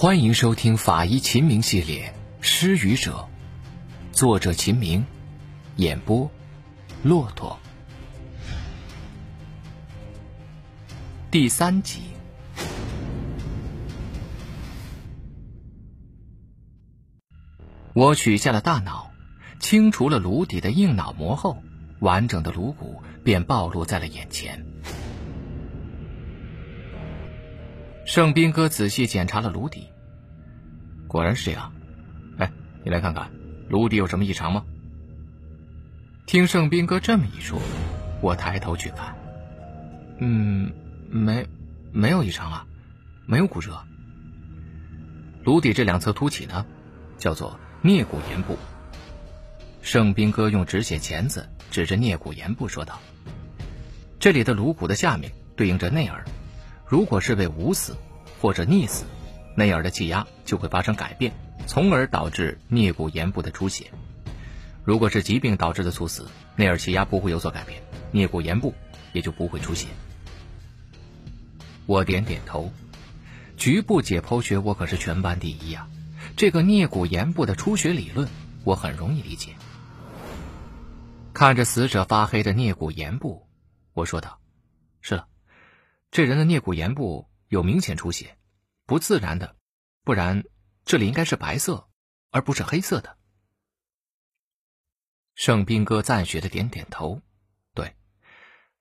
欢迎收听法医秦明系列《失语者》，作者秦明，演播骆驼。第三集，我取下了大脑，清除了颅底的硬脑膜后，完整的颅骨便暴露在了眼前。盛斌哥仔细检查了颅底，果然是这样。哎，你来看看，颅底有什么异常吗？听盛斌哥这么一说，我抬头去看，嗯，没，没有异常啊，没有骨折。颅底这两侧凸起呢，叫做颞骨言部。盛斌哥用止血钳子指着颞骨言部说道：“这里的颅骨的下面对应着内耳。”如果是被捂死或者溺死，内耳的气压就会发生改变，从而导致颞骨言部的出血。如果是疾病导致的猝死，内耳气压不会有所改变，颞骨言部也就不会出血。我点点头，局部解剖学我可是全班第一呀、这个颞骨言部的出血理论，我很容易理解。看着死者发黑的颞骨言部，我说道：“是了。”这人的颞骨言部有明显出血，不自然的，不然这里应该是白色，而不是黑色的。盛斌哥赞许的点点头，对，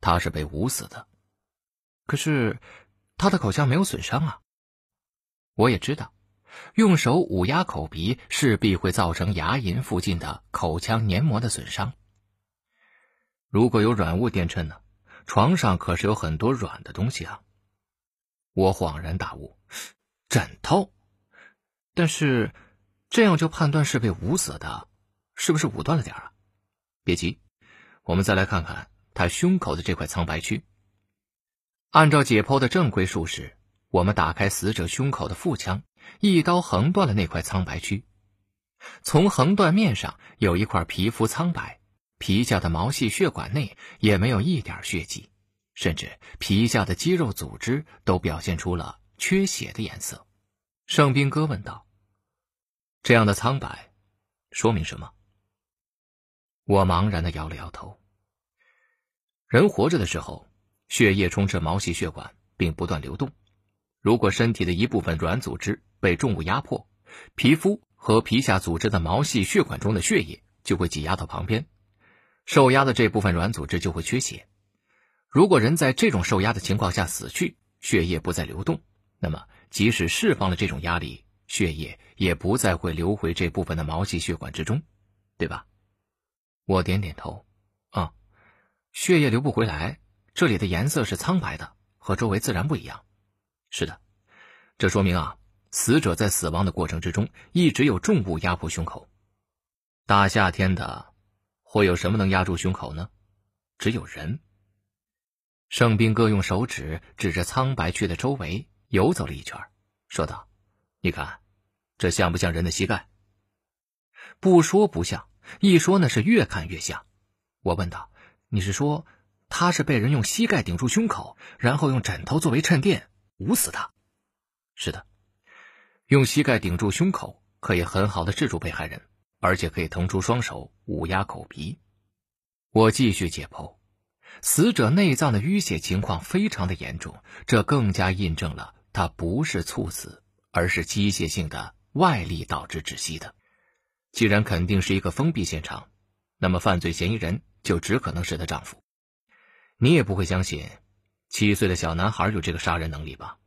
他是被捂死的，可是他的口腔没有损伤啊。我也知道，用手捂压口鼻势必会造成牙龈附近的口腔黏膜的损伤。如果有软物垫衬呢？床上可是有很多软的东西啊！我恍然大悟，枕头。但是这样就判断是被捂死的，是不是武断了点啊？别急，我们再来看看他胸口的这块苍白区。按照解剖的正规术式，我们打开死者胸口的腹腔，一刀横断了那块苍白区。从横断面上有一块皮肤苍白。皮下的毛细血管内也没有一点血迹，甚至皮下的肌肉组织都表现出了缺血的颜色。盛斌哥问道：“这样的苍白，说明什么？”我茫然的摇了摇头。人活着的时候，血液充斥毛细血管并不断流动。如果身体的一部分软组织被重物压迫，皮肤和皮下组织的毛细血管中的血液就会挤压到旁边。受压的这部分软组织就会缺血。如果人在这种受压的情况下死去，血液不再流动，那么即使释放了这种压力，血液也不再会流回这部分的毛细血管之中，对吧？我点点头。啊、嗯，血液流不回来，这里的颜色是苍白的，和周围自然不一样。是的，这说明啊，死者在死亡的过程之中一直有重物压迫胸口。大夏天的。会有什么能压住胸口呢？只有人。盛斌哥用手指指着苍白区的周围游走了一圈，说道：“你看，这像不像人的膝盖？”不说不像，一说那是越看越像。我问道：“你是说他是被人用膝盖顶住胸口，然后用枕头作为衬垫捂死的？”“是的，用膝盖顶住胸口可以很好的制住被害人。”而且可以腾出双手捂压口鼻。我继续解剖，死者内脏的淤血情况非常的严重，这更加印证了他不是猝死，而是机械性的外力导致窒息的。既然肯定是一个封闭现场，那么犯罪嫌疑人就只可能是她丈夫。你也不会相信，七岁的小男孩有这个杀人能力吧？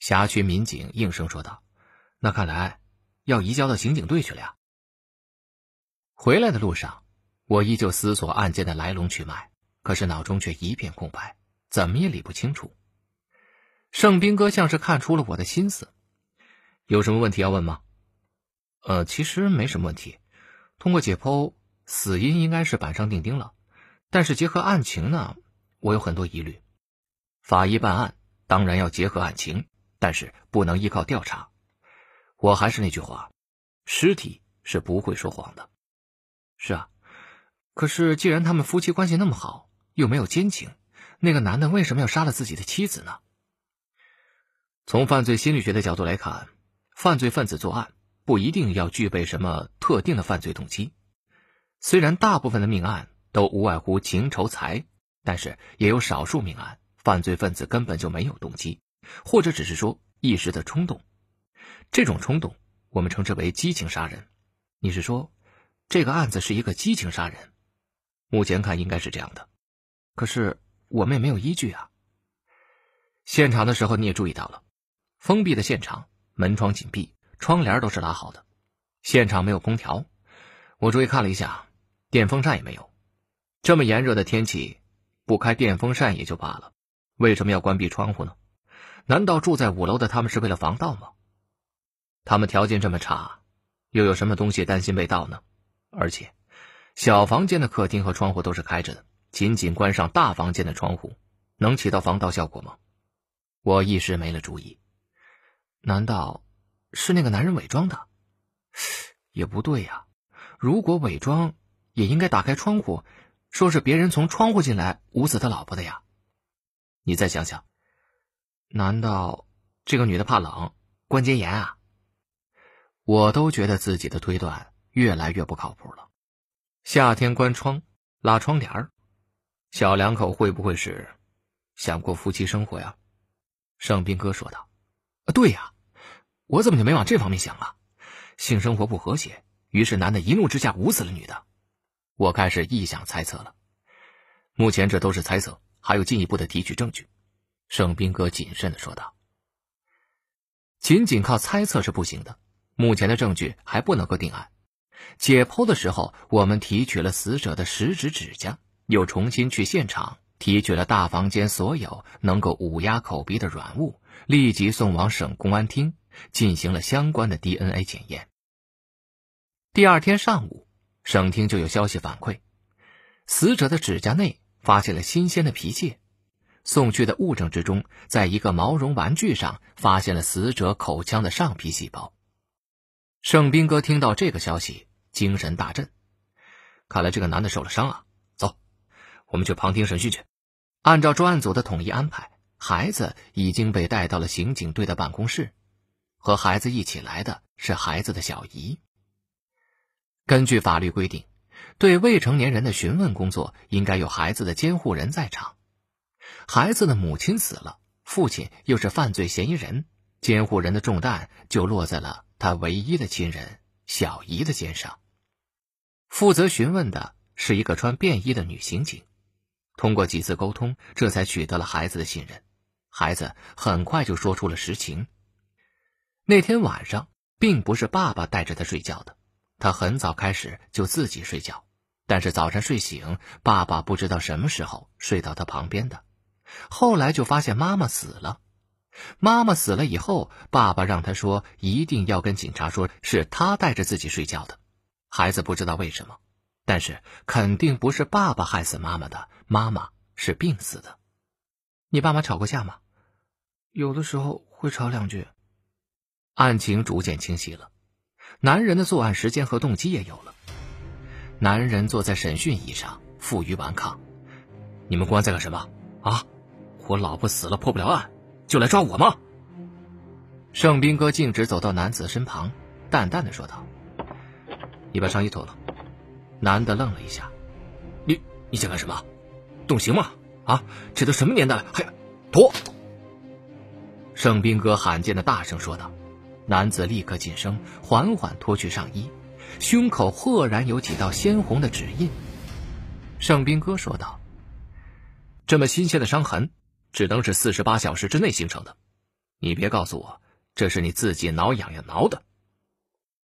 辖区民警应声说道：“那看来要移交到刑警队去了呀。”回来的路上，我依旧思索案件的来龙去脉，可是脑中却一片空白，怎么也理不清楚。盛斌哥像是看出了我的心思，有什么问题要问吗？呃，其实没什么问题。通过解剖，死因应该是板上钉钉了，但是结合案情呢，我有很多疑虑。法医办案当然要结合案情，但是不能依靠调查。我还是那句话，尸体是不会说谎的。是啊，可是既然他们夫妻关系那么好，又没有奸情，那个男的为什么要杀了自己的妻子呢？从犯罪心理学的角度来看，犯罪分子作案不一定要具备什么特定的犯罪动机。虽然大部分的命案都无外乎情仇财，但是也有少数命案，犯罪分子根本就没有动机，或者只是说一时的冲动。这种冲动我们称之为激情杀人。你是说，这个案子是一个激情杀人？目前看应该是这样的，可是我们也没有依据啊。现场的时候你也注意到了，封闭的现场，门窗紧闭，窗帘都是拉好的，现场没有空调。我注意看了一下，电风扇也没有。这么炎热的天气，不开电风扇也就罢了，为什么要关闭窗户呢？难道住在五楼的他们是为了防盗吗？他们条件这么差，又有什么东西担心被盗呢？而且，小房间的客厅和窗户都是开着的，仅仅关上大房间的窗户，能起到防盗效果吗？我一时没了主意。难道是那个男人伪装的？也不对呀。如果伪装，也应该打开窗户，说是别人从窗户进来捂死他老婆的呀。你再想想，难道这个女的怕冷，关节炎啊？我都觉得自己的推断越来越不靠谱了。夏天关窗，拉窗帘小两口会不会是想过夫妻生活呀？盛斌哥说道：“啊，对呀，我怎么就没往这方面想啊？性生活不和谐，于是男的一怒之下捂死了女的。我开始臆想猜测了。目前这都是猜测，还有进一步的提取证据。”盛斌哥谨慎的说道：“仅仅靠猜测是不行的。”目前的证据还不能够定案。解剖的时候，我们提取了死者的食指指甲，又重新去现场提取了大房间所有能够捂压口鼻的软物，立即送往省公安厅进行了相关的 DNA 检验。第二天上午，省厅就有消息反馈，死者的指甲内发现了新鲜的皮屑。送去的物证之中，在一个毛绒玩具上发现了死者口腔的上皮细胞。盛斌哥听到这个消息，精神大振。看来这个男的受了伤啊！走，我们去旁听审讯去。按照专案组的统一安排，孩子已经被带到了刑警队的办公室。和孩子一起来的是孩子的小姨。根据法律规定，对未成年人的询问工作应该有孩子的监护人在场。孩子的母亲死了，父亲又是犯罪嫌疑人，监护人的重担就落在了。他唯一的亲人小姨的肩上，负责询问的是一个穿便衣的女刑警。通过几次沟通，这才取得了孩子的信任。孩子很快就说出了实情。那天晚上，并不是爸爸带着他睡觉的，他很早开始就自己睡觉。但是早上睡醒，爸爸不知道什么时候睡到他旁边的，后来就发现妈妈死了。妈妈死了以后，爸爸让他说一定要跟警察说是他带着自己睡觉的。孩子不知道为什么，但是肯定不是爸爸害死妈妈的，妈妈是病死的。你爸妈吵过架吗？有的时候会吵两句。案情逐渐清晰了，男人的作案时间和动机也有了。男人坐在审讯椅上，负隅顽抗：“你们公安在干什么？啊，我老婆死了，破不了案。”就来抓我吗？盛斌哥径直走到男子身旁，淡淡的说道：“你把上衣脱了。”男的愣了一下：“你你想干什么？动刑吗？啊，这都什么年代了，还脱？”盛斌哥罕见的大声说道。男子立刻噤声，缓缓脱去上衣，胸口赫然有几道鲜红的指印。盛斌哥说道：“这么新鲜的伤痕。”只能是四十八小时之内形成的，你别告诉我这是你自己挠痒痒挠的。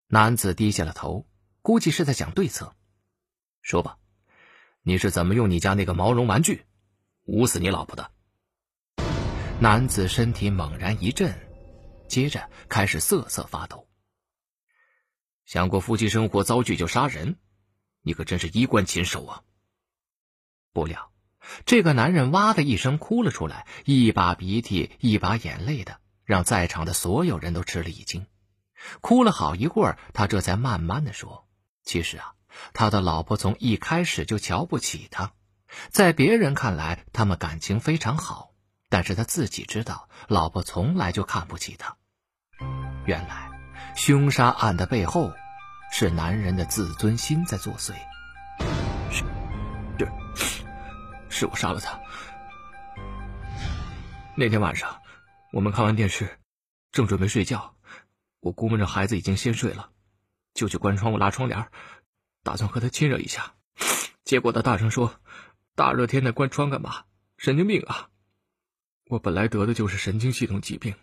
男子低下了头，估计是在想对策。说吧，你是怎么用你家那个毛绒玩具捂死你老婆的？男子身体猛然一震，接着开始瑟瑟发抖。想过夫妻生活遭拒就杀人，你可真是衣冠禽兽啊！不料。这个男人哇的一声哭了出来，一把鼻涕一把眼泪的，让在场的所有人都吃了一惊。哭了好一会儿，他这才慢慢的说：“其实啊，他的老婆从一开始就瞧不起他，在别人看来，他们感情非常好，但是他自己知道，老婆从来就看不起他。原来，凶杀案的背后，是男人的自尊心在作祟。是，是，是我杀了他。那天晚上，我们看完电视，正准备睡觉，我估摸着孩子已经先睡了，就去关窗户拉窗帘，打算和他亲热一下。结果他大声说：“大热天的关窗干嘛？神经病啊！”我本来得的就是神经系统疾病，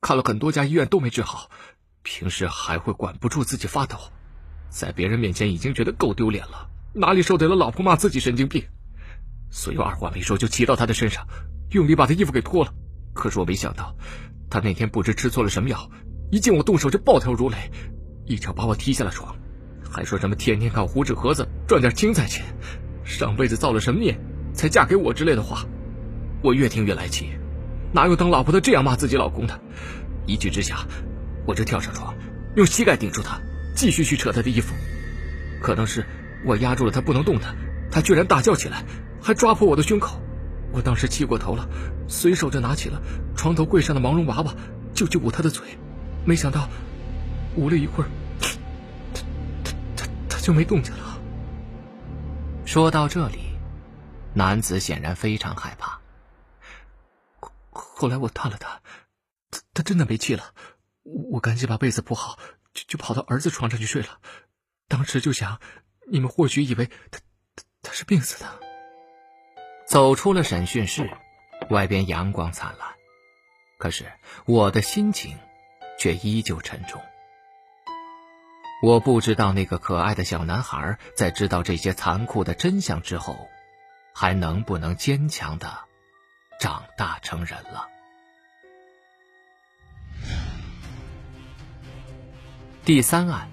看了很多家医院都没治好，平时还会管不住自己发抖，在别人面前已经觉得够丢脸了，哪里受得了老婆骂自己神经病？所以我二话没说就骑到他的身上，用力把他衣服给脱了。可是我没想到，他那天不知吃错了什么药，一见我动手就暴跳如雷，一脚把我踢下了床，还说什么天天靠糊纸盒子赚点青菜钱，上辈子造了什么孽才嫁给我之类的话，我越听越来气。哪有当老婆的这样骂自己老公的？一气之下，我就跳上床，用膝盖顶住他，继续去扯他的衣服。可能是我压住了他不能动弹，他居然大叫起来，还抓破我的胸口。我当时气过头了，随手就拿起了床头柜上的毛绒娃娃，就去捂他的嘴。没想到，捂了一会儿，他他他他就没动静了。说到这里，男子显然非常害怕。后来我探了探，他他真的没气了。我赶紧把被子铺好，就就跑到儿子床上去睡了。当时就想，你们或许以为他他他是病死的。走出了审讯室，外边阳光灿烂，可是我的心情却依旧沉重。我不知道那个可爱的小男孩在知道这些残酷的真相之后，还能不能坚强的。长大成人了。第三案，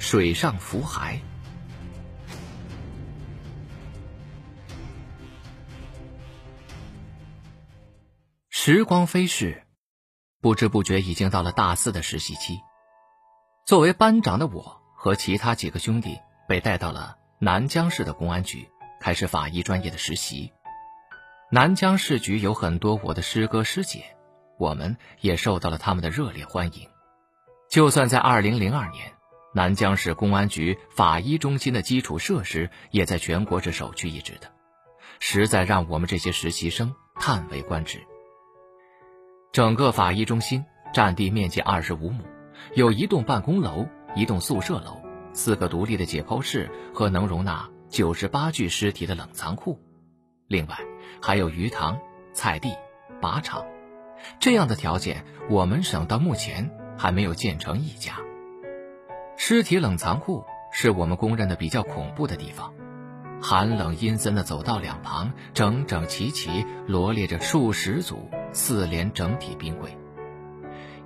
水上浮骸。时光飞逝，不知不觉已经到了大四的实习期。作为班长的我和其他几个兄弟被带到了南江市的公安局，开始法医专业的实习。南江市局有很多我的师哥师姐，我们也受到了他们的热烈欢迎。就算在2002年，南江市公安局法医中心的基础设施也在全国是首屈一指的，实在让我们这些实习生叹为观止。整个法医中心占地面积25亩，有一栋办公楼、一栋宿舍楼、四个独立的解剖室和能容纳98具尸体的冷藏库，另外。还有鱼塘、菜地、靶场，这样的条件，我们省到目前还没有建成一家。尸体冷藏库是我们公认的比较恐怖的地方，寒冷阴森的走道两旁，整整齐齐罗列着数十组四连整体冰柜。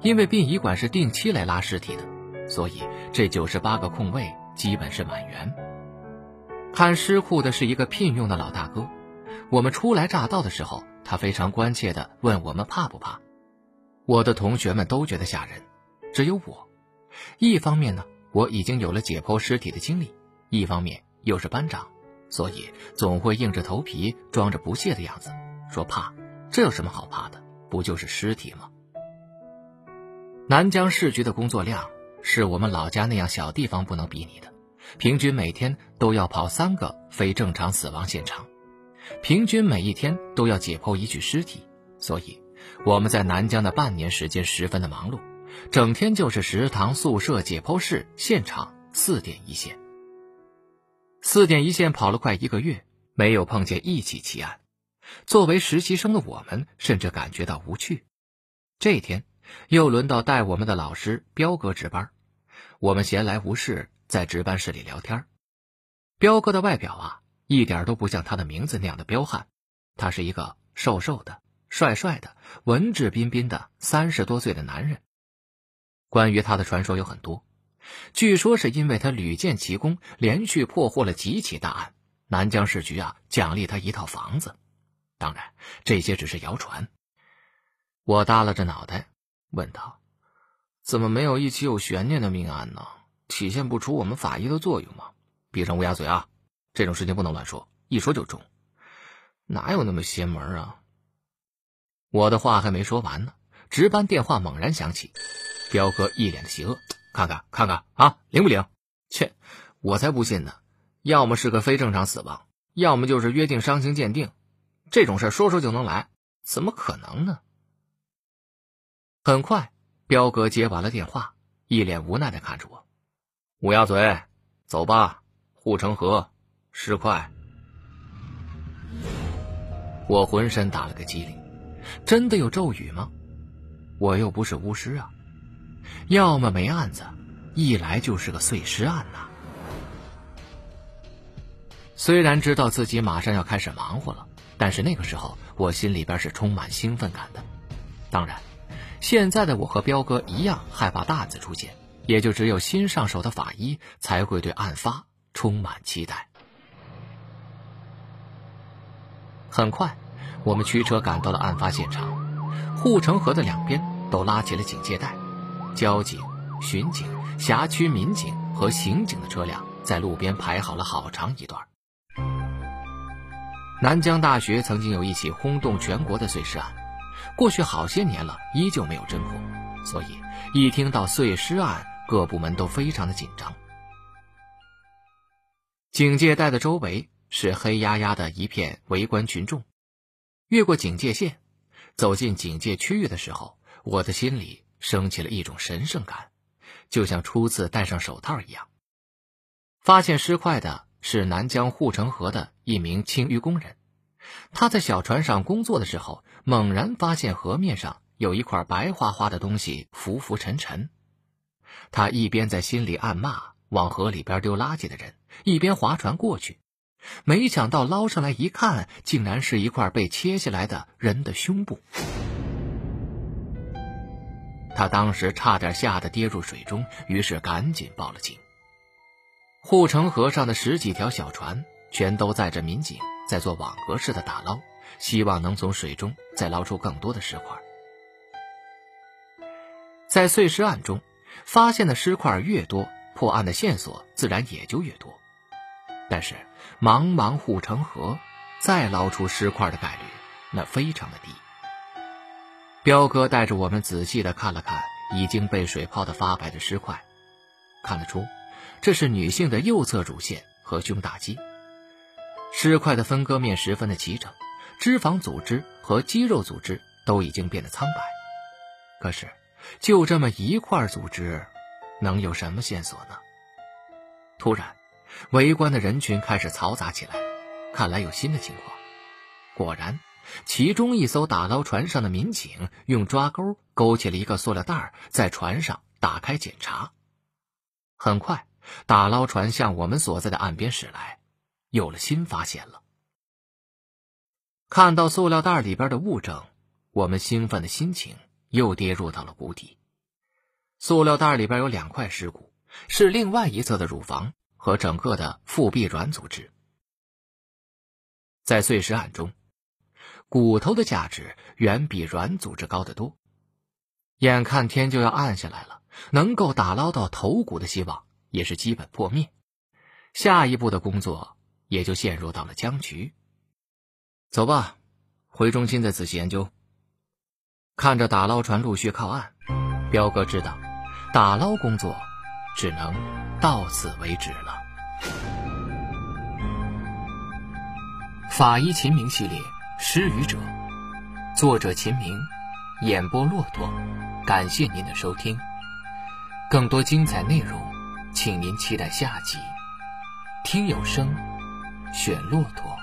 因为殡仪馆是定期来拉尸体的，所以这九十八个空位基本是满员。看尸库的是一个聘用的老大哥。我们初来乍到的时候，他非常关切地问我们怕不怕。我的同学们都觉得吓人，只有我。一方面呢，我已经有了解剖尸体的经历；一方面又是班长，所以总会硬着头皮装着不屑的样子，说怕。这有什么好怕的？不就是尸体吗？南江市局的工作量是我们老家那样小地方不能比拟的，平均每天都要跑三个非正常死亡现场。平均每一天都要解剖一具尸体，所以我们在南江的半年时间十分的忙碌，整天就是食堂、宿舍、解剖室、现场四点一线。四点一线跑了快一个月，没有碰见一起奇案。作为实习生的我们，甚至感觉到无趣。这天又轮到带我们的老师彪哥值班，我们闲来无事在值班室里聊天。彪哥的外表啊。一点都不像他的名字那样的彪悍，他是一个瘦瘦的、帅帅的、文质彬彬的三十多岁的男人。关于他的传说有很多，据说是因为他屡建奇功，连续破获了几起大案，南江市局啊奖励他一套房子。当然，这些只是谣传。我耷拉着脑袋问他：“怎么没有一起有悬念的命案呢？体现不出我们法医的作用吗？”闭上乌鸦嘴啊！这种事情不能乱说，一说就中，哪有那么邪门啊？我的话还没说完呢，值班电话猛然响起，彪哥一脸的邪恶，看看看看啊，灵不灵？切，我才不信呢！要么是个非正常死亡，要么就是约定伤情鉴定，这种事说说就能来，怎么可能呢？很快，彪哥接完了电话，一脸无奈的看着我：“乌鸦嘴，走吧，护城河，尸块。”我浑身打了个激灵，真的有咒语吗？我又不是巫师啊，要么没案子，一来就是个碎尸案呐。虽然知道自己马上要开始忙活了，但是那个时候我心里边是充满兴奋感的。当然，现在的我和彪哥一样害怕大字出现，也就只有新上手的法医才会对案发充满期待。很快，我们驱车赶到了案发现场，护城河的两边都拉起了警戒带，交警、巡警、辖区民警和刑警的车辆在路边排好了好长一段。南江大学曾经有一起轰动全国的碎尸案，过去好些年了，依旧没有侦破，所以一听到碎尸案，各部门都非常的紧张。警戒带的周围是黑压压的一片围观群众，越过警戒线，走进警戒区域的时候，我的心里升起了一种神圣感，就像初次戴上手套一样。发现尸块的。是南江护城河的一名清淤工人，他在小船上工作的时候，猛然发现河面上有一块白花花的东西浮浮沉沉。他一边在心里暗骂往河里边丢垃圾的人，一边划船过去。没想到捞上来一看，竟然是一块被切下来的人的胸部。他当时差点吓得跌入水中，于是赶紧报了警。护城河上的十几条小船全都载着民警在做网格式的打捞，希望能从水中再捞出更多的尸块。在碎尸案中，发现的尸块越多，破案的线索自然也就越多。但是，茫茫护城河，再捞出尸块的概率那非常的低。彪哥带着我们仔细的看了看已经被水泡的发白的尸块，看得出。这是女性的右侧乳腺和胸大肌，尸块的分割面十分的齐整，脂肪组织和肌肉组织都已经变得苍白。可是，就这么一块组织，能有什么线索呢？突然，围观的人群开始嘈杂起来，看来有新的情况。果然，其中一艘打捞船上的民警用抓钩勾起了一个塑料袋，在船上打开检查。很快。打捞船向我们所在的岸边驶来，有了新发现了。看到塑料袋里边的物证，我们兴奋的心情又跌入到了谷底。塑料袋里边有两块尸骨，是另外一侧的乳房和整个的腹壁软组织。在碎尸案中，骨头的价值远比软组织高得多。眼看天就要暗下来了，能够打捞到头骨的希望。也是基本破灭，下一步的工作也就陷入到了僵局。走吧，回中心再仔细研究。看着打捞船陆续靠岸，彪哥知道，打捞工作只能到此为止了。法医秦明系列《失语者》，作者秦明，演播骆驼。感谢您的收听，更多精彩内容。请您期待下集，听有声，选骆驼。